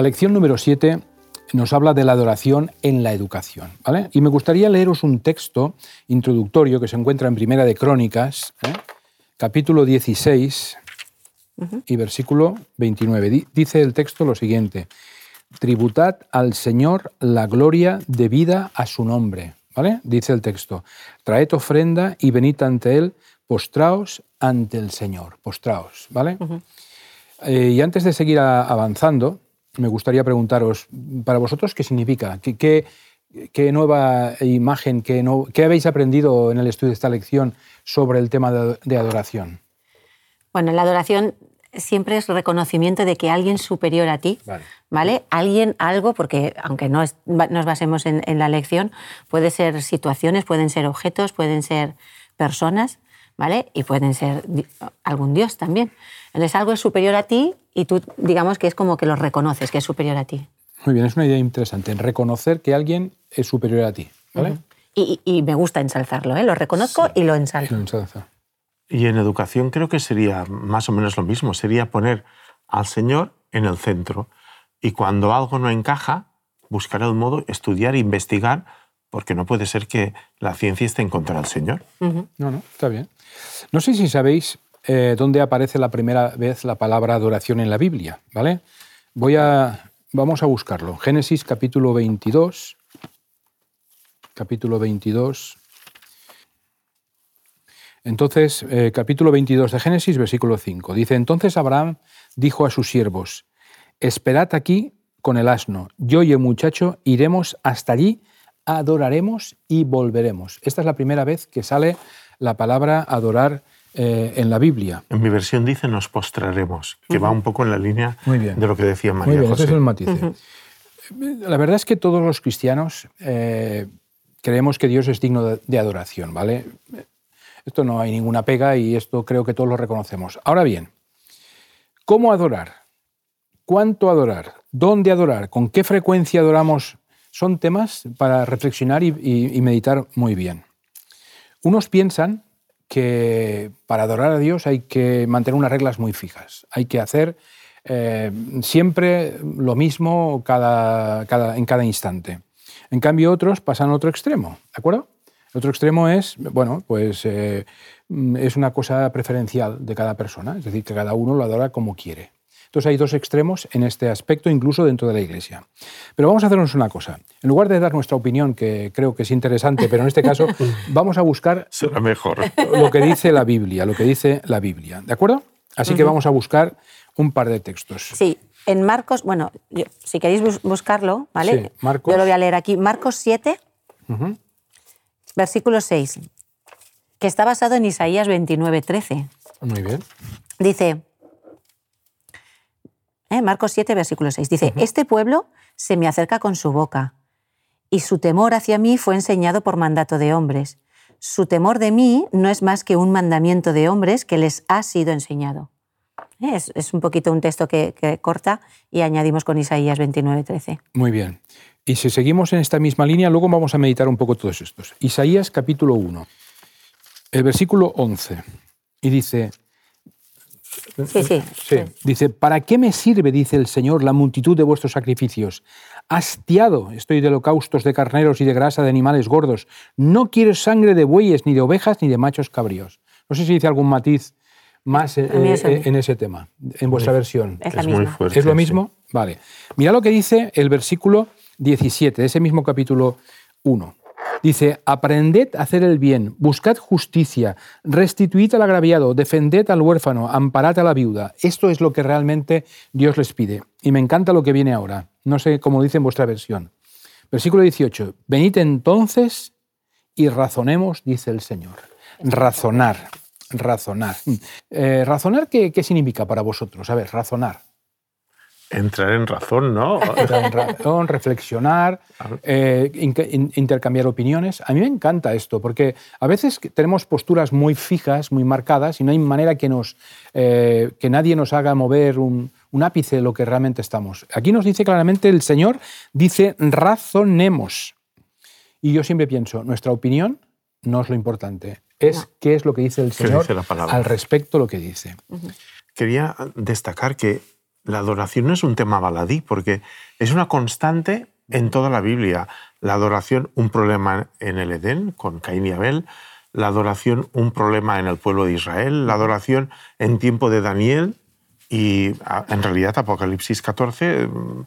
La lección número 7 nos habla de la adoración en la educación. ¿vale? Y me gustaría leeros un texto introductorio que se encuentra en Primera de Crónicas, ¿eh? capítulo 16 y versículo 29. Dice el texto lo siguiente, tributad al Señor la gloria debida a su nombre. ¿Vale? Dice el texto, traed ofrenda y venid ante Él, postraos ante el Señor, postraos, ¿vale? Eh, y antes de seguir avanzando, me gustaría preguntaros, para vosotros, ¿qué significa? ¿Qué, qué, nueva imagen, qué, no, qué, habéis aprendido en el estudio de esta lección sobre el tema de, adoración? Bueno, la adoración siempre es reconocimiento de que alguien superior a ti, ¿vale? Alguien, algo, porque aunque no nos basemos en, la lección, puede ser situaciones, pueden ser objetos, pueden ser personas, ¿vale? Y pueden ser algún dios también. Entonces algo es superior a ti y tú digamos que es como que lo reconoces, que es superior a ti. Muy bien, es una idea interesante, reconocer que alguien es superior a ti. ¿vale? y, me gusta ensalzarlo, ¿eh? lo reconozco y lo ensalzo. Y en educación creo que sería más o menos lo mismo, sería poner al Señor en el centro y cuando algo no encaja, buscar el modo, estudiar, investigar, porque no puede ser que la ciencia esté en contra del Señor. No, no, está bien. No sé si sabéis eh, dónde aparece la primera vez la palabra adoración en la Biblia, ¿vale? Voy a, vamos a buscarlo. Génesis capítulo 22, capítulo 22. Entonces, eh, capítulo 22 de Génesis, versículo 5. Dice, entonces Abraham dijo a sus siervos, esperad aquí con el asno, yo y el muchacho iremos hasta allí, adoraremos y volveremos. Esta es la primera vez que sale la palabra adorar eh, en la Biblia. En mi versión dice nos postraremos, que va un poco en la línea de lo que decía María Muy bien, José. es el matiz. La verdad es que todos los cristianos eh, creemos que Dios es digno de, adoración, ¿vale? Esto no hay ninguna pega y esto creo que todos lo reconocemos. Ahora bien, ¿cómo adorar? ¿Cuánto adorar? ¿Dónde adorar? ¿Con qué frecuencia adoramos? Son temas para reflexionar y meditar muy bien. Unos piensan que para adorar a Dios hay que mantener unas reglas muy fijas. Hay que hacer eh, siempre lo mismo cada, en cada instante. En cambio, otros pasan a otro extremo, ¿de acuerdo? El otro extremo es, bueno, pues eh, es una cosa preferencial de cada persona, es decir, que cada uno lo adora como quiere. Entonces hay dos extremos en este aspecto, incluso dentro de la Iglesia. Pero vamos a hacernos una cosa. En lugar de dar nuestra opinión, que creo que es interesante, pero en este caso vamos a buscar Será mejor. lo que dice la Biblia, lo que dice la Biblia. ¿De acuerdo? Así que vamos a buscar un par de textos. Sí, en Marcos, bueno, si queréis buscarlo, ¿vale? Marcos. Yo lo voy a leer aquí. Marcos 7, versículo 6, que está basado en Isaías 29, 13. Muy bien. Dice, ¿eh? Marcos 7, versículo 6. Dice, este pueblo se me acerca con su boca, y su temor hacia mí fue enseñado por mandato de hombres. Su temor de mí no es más que un mandamiento de hombres que les ha sido enseñado. ¿Eh? Es, un poquito un texto que, corta y añadimos con Isaías 29, 13. Muy bien. Y si seguimos en esta misma línea, luego vamos a meditar un poco todos estos. Isaías capítulo 1, el versículo 11. Y dice, Sí, sí, sí, Dice, ¿para qué me sirve, dice el Señor, la multitud de vuestros sacrificios? Hastiado estoy de holocaustos de carneros y de grasa de animales gordos. No quiero sangre de bueyes, ni de ovejas, ni de machos cabríos. No sé si dice algún matiz más eh, eh, en ese tema, en vuestra versión. Es, muy fuerte, ¿Es lo mismo? Vale. Mira lo que dice el versículo 17 de ese mismo capítulo 1. Dice, aprended a hacer el bien, buscad justicia, restituid al agraviado, defended al huérfano, amparad a la viuda. Esto es lo que realmente Dios les pide. Y me encanta lo que viene ahora. No sé cómo dice en vuestra versión. Versículo 18. Venid entonces y razonemos, dice el Señor. Razonar, razonar. Eh, ¿Razonar qué, qué significa para vosotros? A ver, razonar. Entrar en razón, ¿no? Entrar en razón, reflexionar, eh, intercambiar opiniones. A mí me encanta esto, porque a veces tenemos posturas muy fijas, muy marcadas, y no hay manera que, nos, eh, que nadie nos haga mover un, ápice de lo que realmente estamos. Aquí nos dice claramente el Señor, dice, razonemos. Y yo siempre pienso, nuestra opinión no es lo importante, es qué es lo que dice el Señor al respecto lo que dice. Quería destacar que la adoración no es un tema baladí, porque es una constante en toda la Biblia. La adoración, un problema en el Edén, con Caín y Abel. La adoración, un problema en el pueblo de Israel. La adoración en tiempo de Daniel. Y en realidad Apocalipsis 14, mm,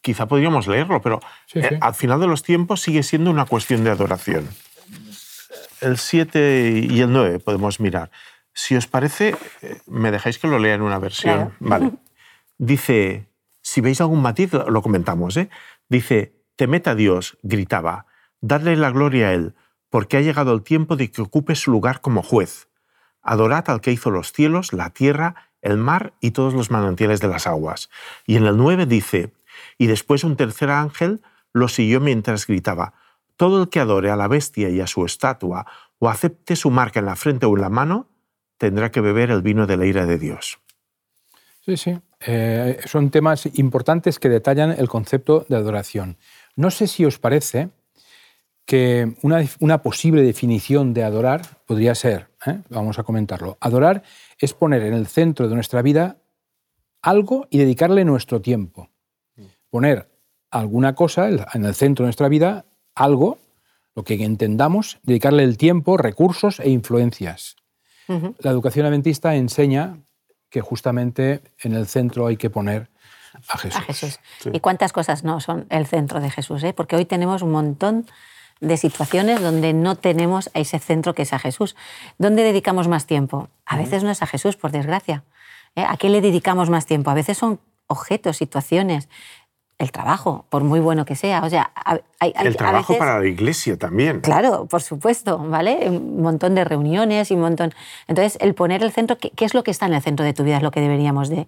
quizá podríamos leerlo, pero eh, al final de los tiempos sigue siendo una cuestión de adoración. El 7 y el 9 podemos mirar. Si os parece, eh, me dejáis que lo lea en una versión. Vale. Dice, si veis algún matiz, lo comentamos. ¿eh? Dice, temed a Dios, gritaba, dadle la gloria a Él, porque ha llegado el tiempo de que ocupe su lugar como juez. Adorad al que hizo los cielos, la tierra, el mar y todos los manantiales de las aguas. Y en el 9 dice, y después un tercer ángel lo siguió mientras gritaba, todo el que adore a la bestia y a su estatua o acepte su marca en la frente o en la mano, tendrá que beber el vino de la ira de Dios. Sí, sí. Eh, son temas importantes que detallan el concepto de adoración. No sé si os parece que una, posible definición de adorar podría ser, ¿eh? vamos a comentarlo, adorar es poner en el centro de nuestra vida algo y dedicarle nuestro tiempo. Poner alguna cosa en el centro de nuestra vida, algo, lo que entendamos, dedicarle el tiempo, recursos e influencias. La educación adventista enseña que justamente en el centro hay que poner a Jesús. ¿Y cuántas cosas no son el centro de Jesús? Eh? Porque hoy tenemos un montón de situaciones donde no tenemos a ese centro que es a Jesús. ¿Dónde dedicamos más tiempo? A veces no es a Jesús, por desgracia. ¿eh? ¿A qué le dedicamos más tiempo? A veces son objetos, situaciones, el trabajo, por muy bueno que sea. O sea, hay, el trabajo para la iglesia también. Claro, por supuesto, ¿vale? Un montón de reuniones y un montón. Entonces, el poner el centro, ¿qué, es lo que está en el centro de tu vida? Es lo que deberíamos de,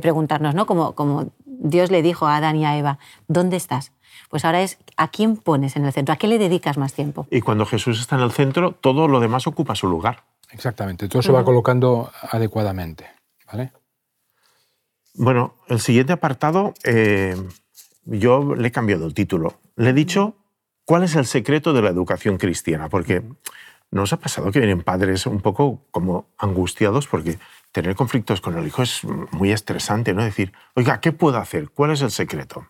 preguntarnos, ¿no? Como, como Dios le dijo a Adán y a Eva, ¿dónde estás? Pues ahora es a quién pones en el centro, a qué le dedicas más tiempo. Y cuando Jesús está en el centro, todo lo demás ocupa su lugar. Exactamente, todo se va colocando adecuadamente, ¿vale? Bueno, el siguiente apartado. Eh, yo le he cambiado el título. Le he dicho cuál es el secreto de la educación cristiana, porque nos ha pasado que vienen padres un poco como angustiados porque tener conflictos con el hijo es muy estresante, ¿no? Decir, oiga, ¿qué puedo hacer? ¿Cuál es el secreto?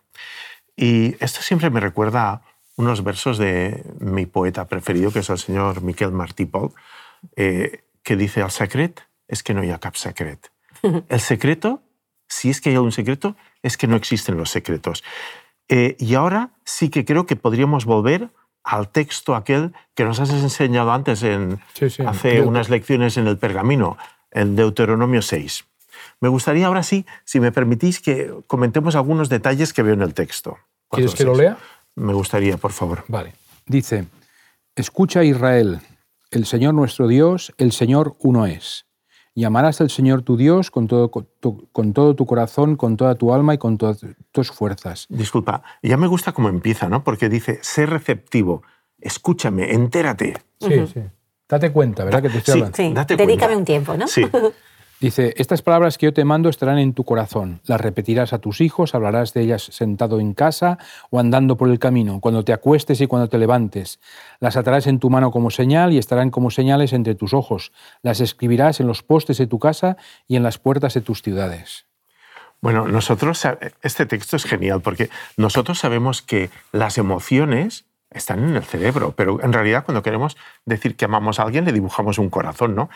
Y esto siempre me recuerda unos versos de mi poeta preferido, que es el señor Miquel Martí Pol, eh, que dice, el secret es que no hay cap secret. El secreto, si es que hay un secreto, es que no existen los secretos. Eh, y ahora sí que creo que podríamos volver al texto aquel que nos has enseñado antes en, hace unas lecciones en el pergamino, en Deuteronomio 6. Me gustaría ahora sí, si me permitís, que comentemos algunos detalles que veo en el texto. ¿Quieres que lo lea? Me gustaría, por favor. Vale. Dice, escucha Israel, el Señor nuestro Dios, el Señor uno es. Y amarás al Señor tu Dios con todo, tu, con todo tu corazón, con toda tu alma y con todas tus fuerzas. Disculpa, ya me gusta cómo empieza, ¿no? Porque dice, sé receptivo, escúchame, entérate. Sí, sí. Date cuenta, ¿verdad? Que te estoy hablando. Sí, Dedícame un tiempo, ¿no? Sí. Dice, estas palabras que yo te mando estarán en tu corazón, las repetirás a tus hijos, hablarás de ellas sentado en casa o andando por el camino, cuando te acuestes y cuando te levantes. Las atarás en tu mano como señal y estarán como señales entre tus ojos. Las escribirás en los postes de tu casa y en las puertas de tus ciudades. Bueno, nosotros, este texto es genial porque nosotros sabemos que las emociones están en el cerebro, pero en realidad cuando queremos decir que amamos a alguien le dibujamos un corazón, ¿no?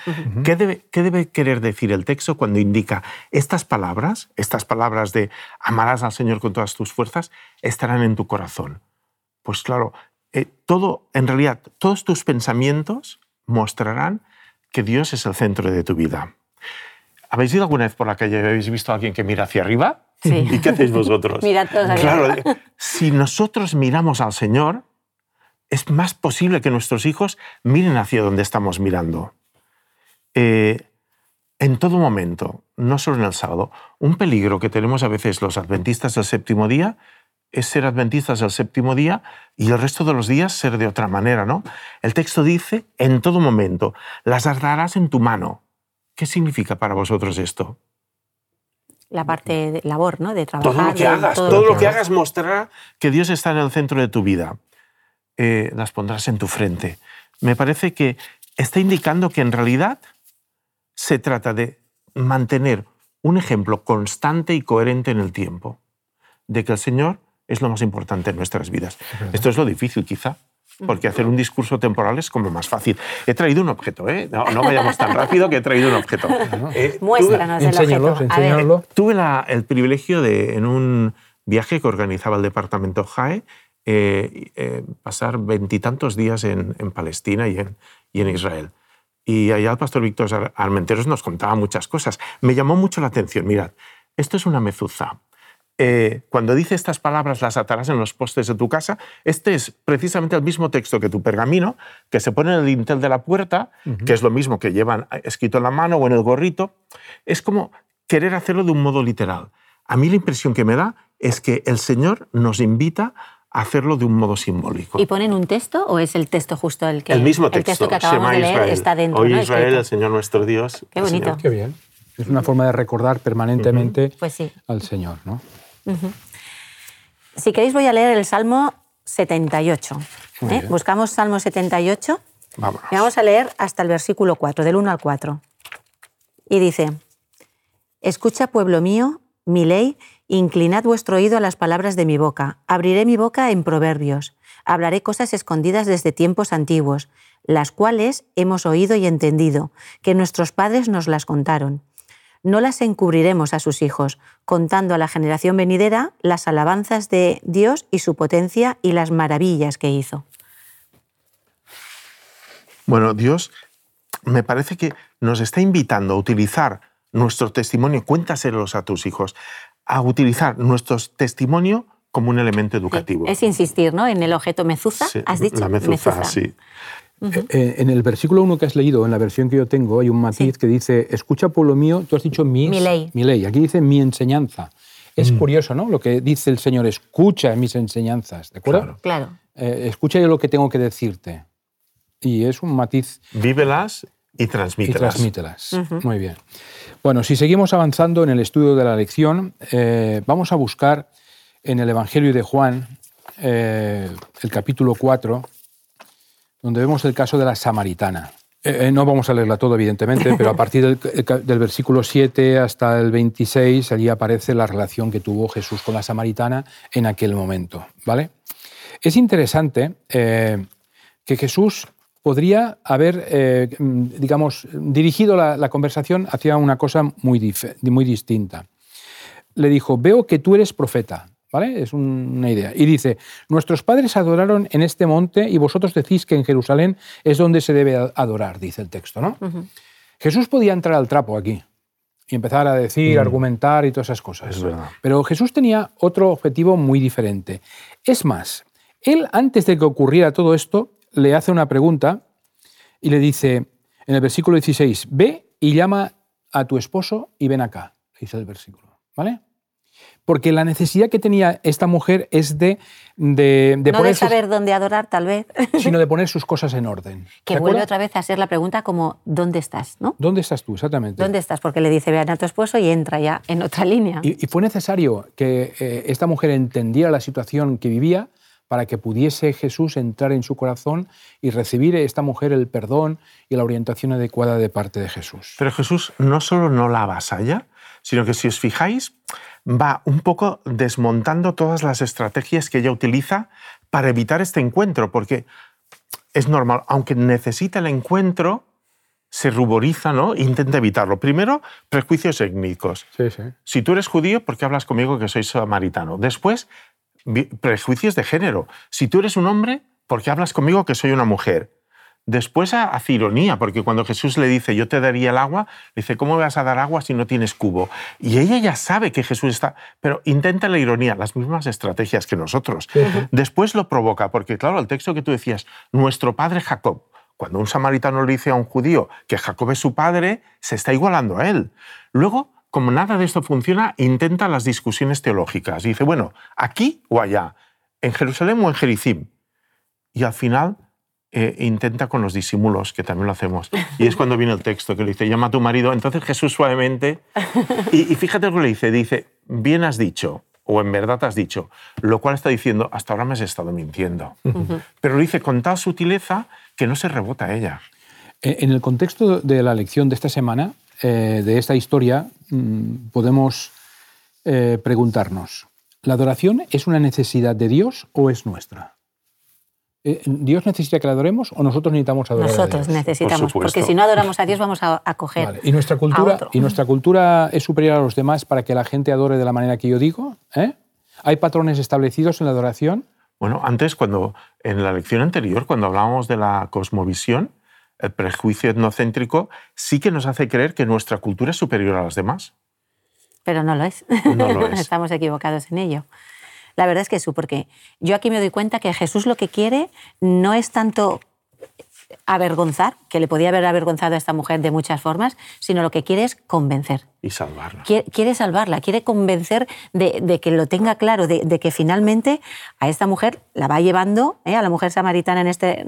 ¿Qué, debe, ¿Qué, debe, querer decir el texto cuando indica estas palabras, estas palabras de amarás al Señor con todas tus fuerzas, estarán en tu corazón? Pues claro, eh, todo, en realidad, todos tus pensamientos mostrarán que Dios es el centro de tu vida. ¿Habéis ido alguna vez por la calle y habéis visto a alguien que mira hacia arriba? Sí. ¿Y qué hacéis vosotros? Mirad todos Claro, si nosotros miramos al Señor, es más posible que nuestros hijos miren hacia donde estamos mirando. Eh, en todo momento, no solo en el sábado, un peligro que tenemos a veces los adventistas del séptimo día es ser adventistas del séptimo día y el resto de los días ser de otra manera, ¿no? El texto dice, en todo momento, las darás en tu mano. ¿Qué significa para vosotros esto? La parte de labor, ¿no? De trabajar. Todo lo que hagas, todo, lo que hagas mostrará que Dios está en el centro de tu vida. Eh, las pondrás en tu frente. Me parece que está indicando que en realidad se trata de mantener un ejemplo constante y coherente en el tiempo de que el Señor es lo más importante en nuestras vidas. Esto es lo difícil, quizá, porque hacer un discurso temporal es como más fácil. He traído un objeto, ¿eh? no, vayamos tan rápido que he traído un objeto. Eh, Muéstranos el objeto. Tuve el privilegio de, en un viaje que organizaba el departamento JAE, eh, eh, pasar veintitantos días en, Palestina y en, y en Israel. Y allá el pastor Víctor Armenteros nos contaba muchas cosas. Me llamó mucho la atención. Mirad, esto es una mezuza. Eh, cuando dice estas palabras las atarás en los postes de tu casa, este es precisamente el mismo texto que tu pergamino, que se pone en el dintel de la puerta, que es lo mismo que llevan escrito en la mano o en el gorrito. Es como querer hacerlo de un modo literal. A mí la impresión que me da es que el Señor nos invita hacerlo de un modo simbólico. ¿Y ponen un texto o es el texto justo el que el mismo texto, que acabamos de leer está dentro? Hoy Israel, el Señor nuestro Dios. Qué bonito. Qué bien. Es una forma de recordar permanentemente pues al Señor, ¿no? Si queréis voy a leer el Salmo 78. ¿eh? Buscamos Salmo 78 Vámonos. y vamos a leer hasta el versículo 4, del 1 al 4. Y dice, Escucha, pueblo mío, mi ley Inclinad vuestro oído a las palabras de mi boca. Abriré mi boca en proverbios. Hablaré cosas escondidas desde tiempos antiguos, las cuales hemos oído y entendido, que nuestros padres nos las contaron. No las encubriremos a sus hijos, contando a la generación venidera las alabanzas de Dios y su potencia y las maravillas que hizo. Bueno, Dios me parece que nos está invitando a utilizar nuestro testimonio, cuéntaselos a tus hijos, a utilizar nuestro testimonio como un elemento educativo. Es insistir ¿no? en el objeto mezuza, has dicho. La mezuza, sí. Eh, eh, en el versículo 1 que has leído, en la versión que yo tengo, hay un matiz que dice, escucha pueblo mío, tú has dicho mi ley. Mi ley. Aquí dice mi enseñanza. Es mm. curioso, ¿no? Lo que dice el Señor, escucha mis enseñanzas, ¿de acuerdo? Claro. Eh, escucha yo lo que tengo que decirte. Y es un matiz... Vívelas y transmítelas. Y transmítelas. Muy bien. Bueno, si seguimos avanzando en el estudio de la lección, eh, vamos a buscar en el Evangelio de Juan, eh, el capítulo 4, donde vemos el caso de la samaritana. Eh, no vamos a leerla todo, evidentemente, pero a partir del, versículo 7 hasta el 26, allí aparece la relación que tuvo Jesús con la samaritana en aquel momento. ¿vale? Es interesante que Jesús podría haber, eh, digamos, dirigido la, conversación hacia una cosa muy, muy distinta. Le dijo, veo que tú eres profeta, ¿vale? Es una idea. Y dice, nuestros padres adoraron en este monte y vosotros decís que en Jerusalén es donde se debe adorar, dice el texto, ¿no? Jesús podía entrar al trapo aquí y empezar a decir, mm. argumentar y todas esas cosas. Pero Jesús tenía otro objetivo muy diferente. Es más, él antes de que ocurriera todo esto, le hace una pregunta y le dice en el versículo 16, ve y llama a tu esposo y ven acá, dice el versículo. ¿Vale? Porque la necesidad que tenía esta mujer es de, de, no de saber dónde adorar, tal vez. Sino de poner sus cosas en orden. Que vuelve otra vez a ser la pregunta como, ¿dónde estás? ¿no? ¿Dónde estás tú, exactamente? ¿Dónde estás? Porque le dice, vean a tu esposo y entra ya en otra línea. Y, fue necesario que eh, esta mujer entendiera la situación que vivía para que pudiese Jesús entrar en su corazón y recibir esta mujer el perdón y la orientación adecuada de parte de Jesús. Pero Jesús no solo no la avasalla, sino que si os fijáis, va un poco desmontando todas las estrategias que ella utiliza para evitar este encuentro, porque es normal, aunque necesita el encuentro, se ruboriza, ¿no? Intenta evitarlo. Primero, prejuicios étnicos. Sí, sí. Si tú eres judío, ¿por qué hablas conmigo que soy samaritano? Después, prejuicios de género. Si tú eres un hombre, ¿por qué hablas conmigo que soy una mujer? Después hace ironía, porque cuando Jesús le dice, yo te daría el agua, dice, ¿cómo vas a dar agua si no tienes cubo? Y ella ya sabe que Jesús está, pero intenta la ironía, las mismas estrategias que nosotros. Después lo provoca, porque claro, el texto que tú decías, nuestro padre Jacob, cuando un samaritano le dice a un judío que Jacob es su padre, se está igualando a él. Luego como nada de esto funciona, intenta las discusiones teológicas. dice, bueno, aquí o allá, en Jerusalén o en Jericim. Y al final eh, intenta con los disimulos, que también lo hacemos. Y es cuando viene el texto que le dice, llama a tu marido. Entonces Jesús suavemente, y, fíjate lo que le dice, dice, bien has dicho, o en verdad has dicho, lo cual está diciendo, hasta ahora me has estado mintiendo. Pero lo dice con tal sutileza que no se rebota a ella. En el contexto de la lección de esta semana, eh, de esta historia, podemos eh, preguntarnos, ¿la adoración es una necesidad de Dios o es nuestra? Eh, ¿Dios necesita que la adoremos o nosotros necesitamos adorar nosotros a Dios? necesitamos, porque si no adoramos a Dios vamos a, coger ¿Y, nuestra cultura, ¿Y nuestra cultura es superior a los demás para que la gente adore de la manera que yo digo? ¿Eh? ¿Hay patrones establecidos en la adoración? Bueno, antes, cuando en la lección anterior, cuando hablábamos de la cosmovisión, el prejuicio etnocéntrico sí que nos hace creer que nuestra cultura es superior a las demás. Pero no lo es. No lo es. Estamos equivocados en ello. La verdad es que sí, porque yo aquí me doy cuenta que Jesús lo que quiere no es tanto avergonzar, que le podía haber avergonzado a esta mujer de muchas formas, sino lo que quiere es convencer. Y salvarla. Quiere, salvarla, quiere convencer de, que lo tenga claro, de, que finalmente a esta mujer la va llevando, ¿eh? a la mujer samaritana en este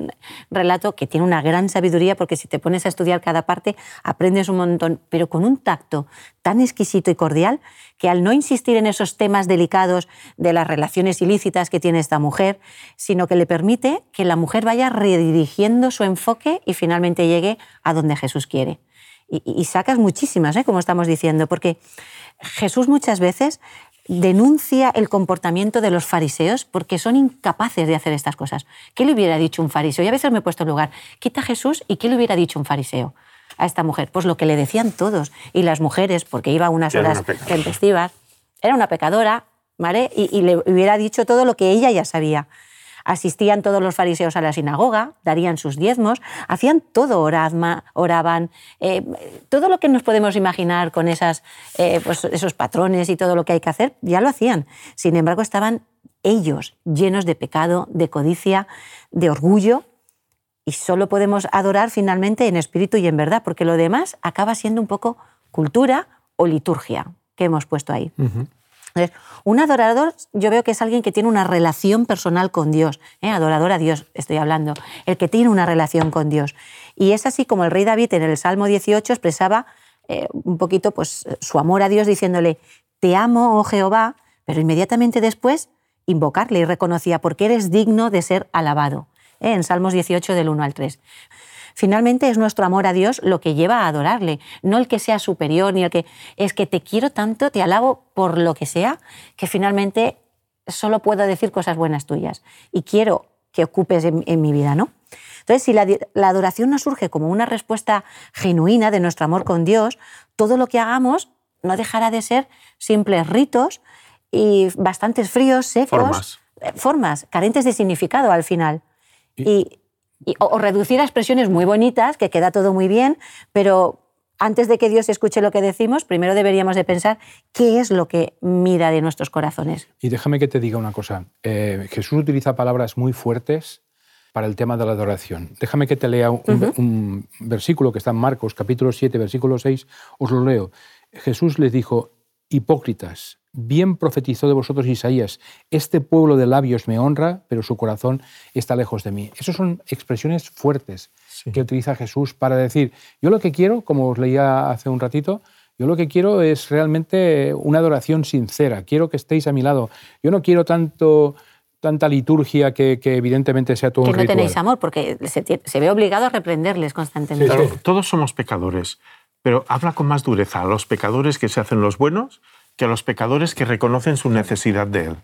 relato, que tiene una gran sabiduría, porque si te pones a estudiar cada parte, aprendes un montón, pero con un tacto tan exquisito y cordial, que al no insistir en esos temas delicados de las relaciones ilícitas que tiene esta mujer, sino que le permite que la mujer vaya redirigiendo su enfoque y finalmente llegue a donde Jesús quiere y, sacas muchísimas, ¿eh? como estamos diciendo, porque Jesús muchas veces denuncia el comportamiento de los fariseos porque son incapaces de hacer estas cosas. ¿Qué le hubiera dicho un fariseo? Y a veces me he puesto en lugar, quita Jesús y ¿qué le hubiera dicho un fariseo a esta mujer? Pues lo que le decían todos. Y las mujeres, porque iba a unas horas tempestivas, era una pecadora, ¿vale? y le hubiera dicho todo lo que ella ya sabía asistían todos los fariseos a la sinagoga, darían sus diezmos, hacían todo, oraban, eh, todo lo que nos podemos imaginar con esas, eh, pues esos patrones y todo lo que hay que hacer, ya lo hacían. Sin embargo, estaban ellos llenos de pecado, de codicia, de orgullo, y solo podemos adorar finalmente en espíritu y en verdad, porque lo demás acaba siendo un poco cultura o liturgia que hemos puesto ahí. Un adorador yo veo que es alguien que tiene una relación personal con Dios, ¿eh? adorador a Dios estoy hablando, el que tiene una relación con Dios. Y es así como el rey David en el Salmo 18 expresaba eh, un poquito pues, su amor a Dios diciéndole, te amo, oh Jehová, pero inmediatamente después invocarle y reconocía, porque eres digno de ser alabado. ¿Eh? En Salmos 18 del 1 al 3. Finalmente es nuestro amor a Dios lo que lleva a adorarle, no el que sea superior ni el que es que te quiero tanto, te alabo por lo que sea, que finalmente solo puedo decir cosas buenas tuyas y quiero que ocupes en, mi vida, ¿no? Entonces, si la, la, adoración no surge como una respuesta genuina de nuestro amor con Dios, todo lo que hagamos no dejará de ser simples ritos y bastantes fríos, secos, formas, eh, formas carentes de significado al final. Y, o, reducir a expresiones muy bonitas, que queda todo muy bien, pero antes de que Dios escuche lo que decimos, primero deberíamos de pensar qué es lo que mira de nuestros corazones. Y déjame que te diga una cosa. Eh, Jesús utiliza palabras muy fuertes para el tema de la adoración. Déjame que te lea un, un versículo que está en Marcos, capítulo 7, versículo 6. Os lo leo. Jesús les dijo, hipócritas, bien profetizó de vosotros Isaías, este pueblo de labios me honra, pero su corazón está lejos de mí. Esas son expresiones fuertes que utiliza Jesús para decir, yo lo que quiero, como os leía hace un ratito, yo lo que quiero es realmente una adoración sincera, quiero que estéis a mi lado. Yo no quiero tanto tanta liturgia que, evidentemente sea todo que un no tenéis amor, porque se, ve obligado a reprenderles constantemente. todos somos pecadores, pero habla con más dureza a los pecadores que se hacen los buenos que a los pecadores que reconocen su necesidad de Él.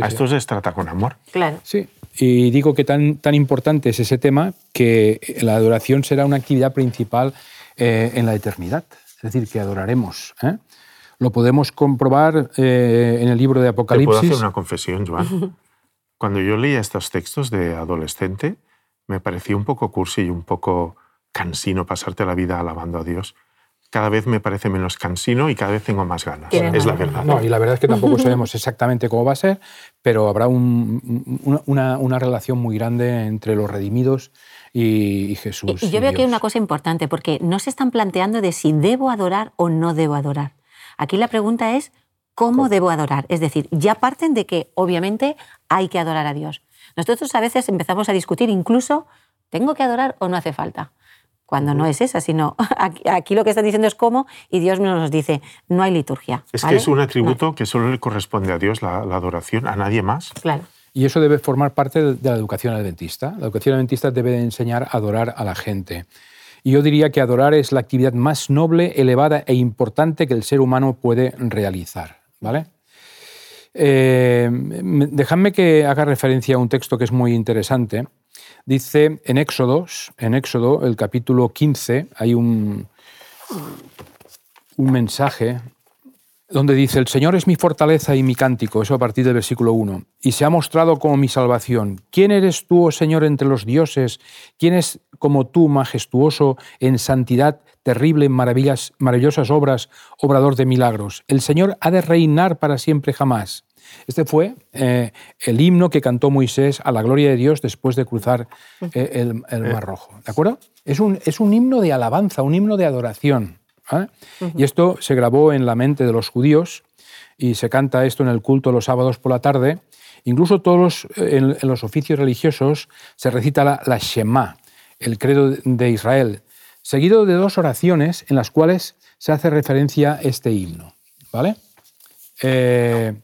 a estos les trata con amor. Claro. Sí, y digo que tan, tan importante es ese tema que la adoración será una actividad principal eh, en la eternidad, es decir, que adoraremos. ¿eh? Lo podemos comprobar eh, en el libro de Apocalipsis. ¿Te puedo hacer una confesión, Joan? Cuando yo leía estos textos de adolescente, me parecía un poco cursi y un poco cansino pasarte la vida alabando a Dios cada vez me parece menos cansino y cada vez tengo más ganas. Es la verdad. No, y la verdad es que tampoco sabemos exactamente cómo va a ser, pero habrá una, relación muy grande entre los redimidos y, Jesús. Y, yo veo que hay una cosa importante, porque no se están planteando de si debo adorar o no debo adorar. Aquí la pregunta es, ¿cómo, debo adorar? Es decir, ya parten de que obviamente hay que adorar a Dios. Nosotros a veces empezamos a discutir incluso, ¿tengo que adorar o no hace falta? Cuando no es esa, sino aquí, lo que están diciendo es cómo y Dios nos dice, no hay liturgia. Es que es un atributo que solo le corresponde a Dios, la, adoración, a nadie más. Claro. Y eso debe formar parte de la educación adventista. La educación adventista debe enseñar a adorar a la gente. Y yo diría que adorar es la actividad más noble, elevada e importante que el ser humano puede realizar. ¿vale? Eh, dejadme que haga referencia a un texto que es muy interesante. Dice en Éxodo, en Éxodo, el capítulo 15, hay un, un mensaje donde dice, el Señor es mi fortaleza y mi cántico, eso a partir del versículo 1, y se ha mostrado como mi salvación. ¿Quién eres tú, oh Señor, entre los dioses? ¿Quién es como tú, majestuoso en santidad, terrible en maravillas, maravillosas obras, obrador de milagros? El Señor ha de reinar para siempre jamás. Este fue eh, el himno que cantó Moisés a la gloria de Dios después de cruzar eh, el, el, Mar Rojo. ¿De acuerdo? Es un, es un himno de alabanza, un himno de adoración. ¿ah? Y esto se grabó en la mente de los judíos y se canta esto en el culto los sábados por la tarde. Incluso todos en, los oficios religiosos se recita la, Shema, el credo de Israel, seguido de dos oraciones en las cuales se hace referencia a este himno. ¿Vale? Eh,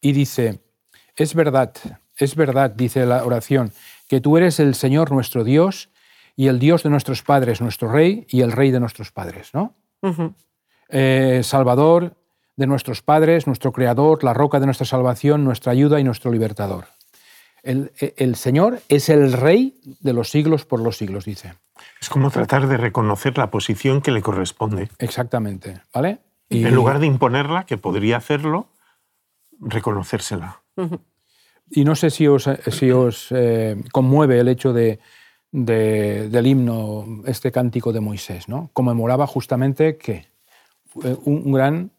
y dice, es verdad, es verdad, dice la oración, que tú eres el Señor nuestro Dios y el Dios de nuestros padres, nuestro Rey y el Rey de nuestros padres, ¿no? Eh, salvador de nuestros padres, nuestro Creador, la roca de nuestra salvación, nuestra ayuda y nuestro libertador. El, el, Señor es el Rey de los siglos por los siglos, dice. Es como tratar de reconocer la posición que le corresponde. Exactamente, ¿vale? Y... En lugar de imponerla, que podría hacerlo, reconocérsela. Y no sé si os, si os eh, conmueve el hecho de, del himno, este cántico de Moisés, ¿no? Conmemoraba justamente que un gran,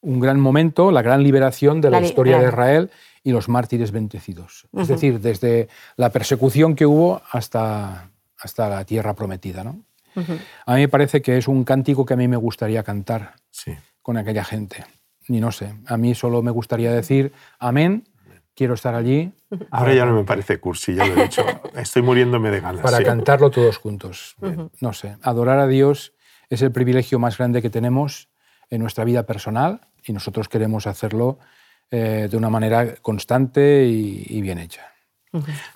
un gran momento, la gran liberación de la, historia de Israel y los mártires bendecidos. Es decir, desde la persecución que hubo hasta, hasta la tierra prometida. ¿no? A mí me parece que es un cántico que a mí me gustaría cantar con aquella gente. Ni no sé, a mí solo me gustaría decir amén quiero estar allí. Ahora ya no me parece cursi, ya lo he dicho. Estoy muriéndome de ganas. Para cantarlo todos juntos. No sé, adorar a Dios es el privilegio más grande que tenemos en nuestra vida personal y nosotros queremos hacerlo eh, de una manera constante y, bien hecha.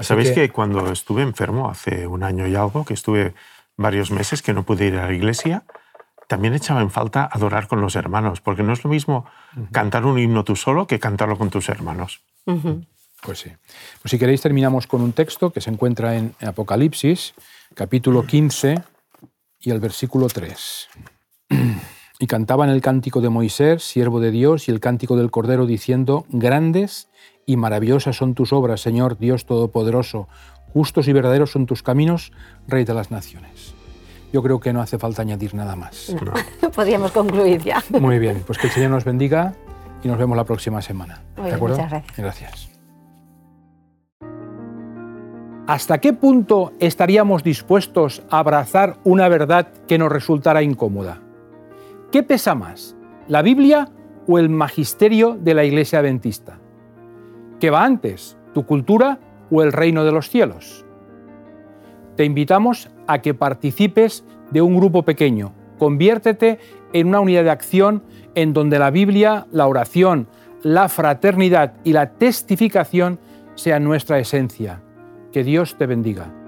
¿Sabéis que... que cuando estuve enfermo hace un año y algo, que estuve varios meses que no pude ir a la iglesia, también echaba en falta adorar con los hermanos, porque no es lo mismo cantar un himno tú solo que cantarlo con tus hermanos. Pues sí. Pues si queréis terminamos con un texto que se encuentra en Apocalipsis, capítulo 15 y el versículo 3. Y cantaban el cántico de Moisés, siervo de Dios, y el cántico del Cordero, diciendo, grandes y maravillosas son tus obras, Señor Dios Todopoderoso, justos y verdaderos son tus caminos, Rey de las naciones. Yo creo que no hace falta añadir nada más. Podríamos concluir ya. Muy bien, pues que el Señor nos bendiga y nos vemos la próxima semana. ¿De acuerdo? Muchas gracias. Gracias. ¿Hasta qué punto estaríamos dispuestos a abrazar una verdad que nos resultara incómoda? ¿Qué pesa más, la Biblia o el magisterio de la Iglesia Adventista? ¿Qué va antes, tu cultura o el reino de los cielos? Te invitamos a que participes de un grupo pequeño. Conviértete en una unidad de acción en donde la Biblia, la oración, la fraternidad y la testificación sean nuestra esencia. Que Dios te bendiga.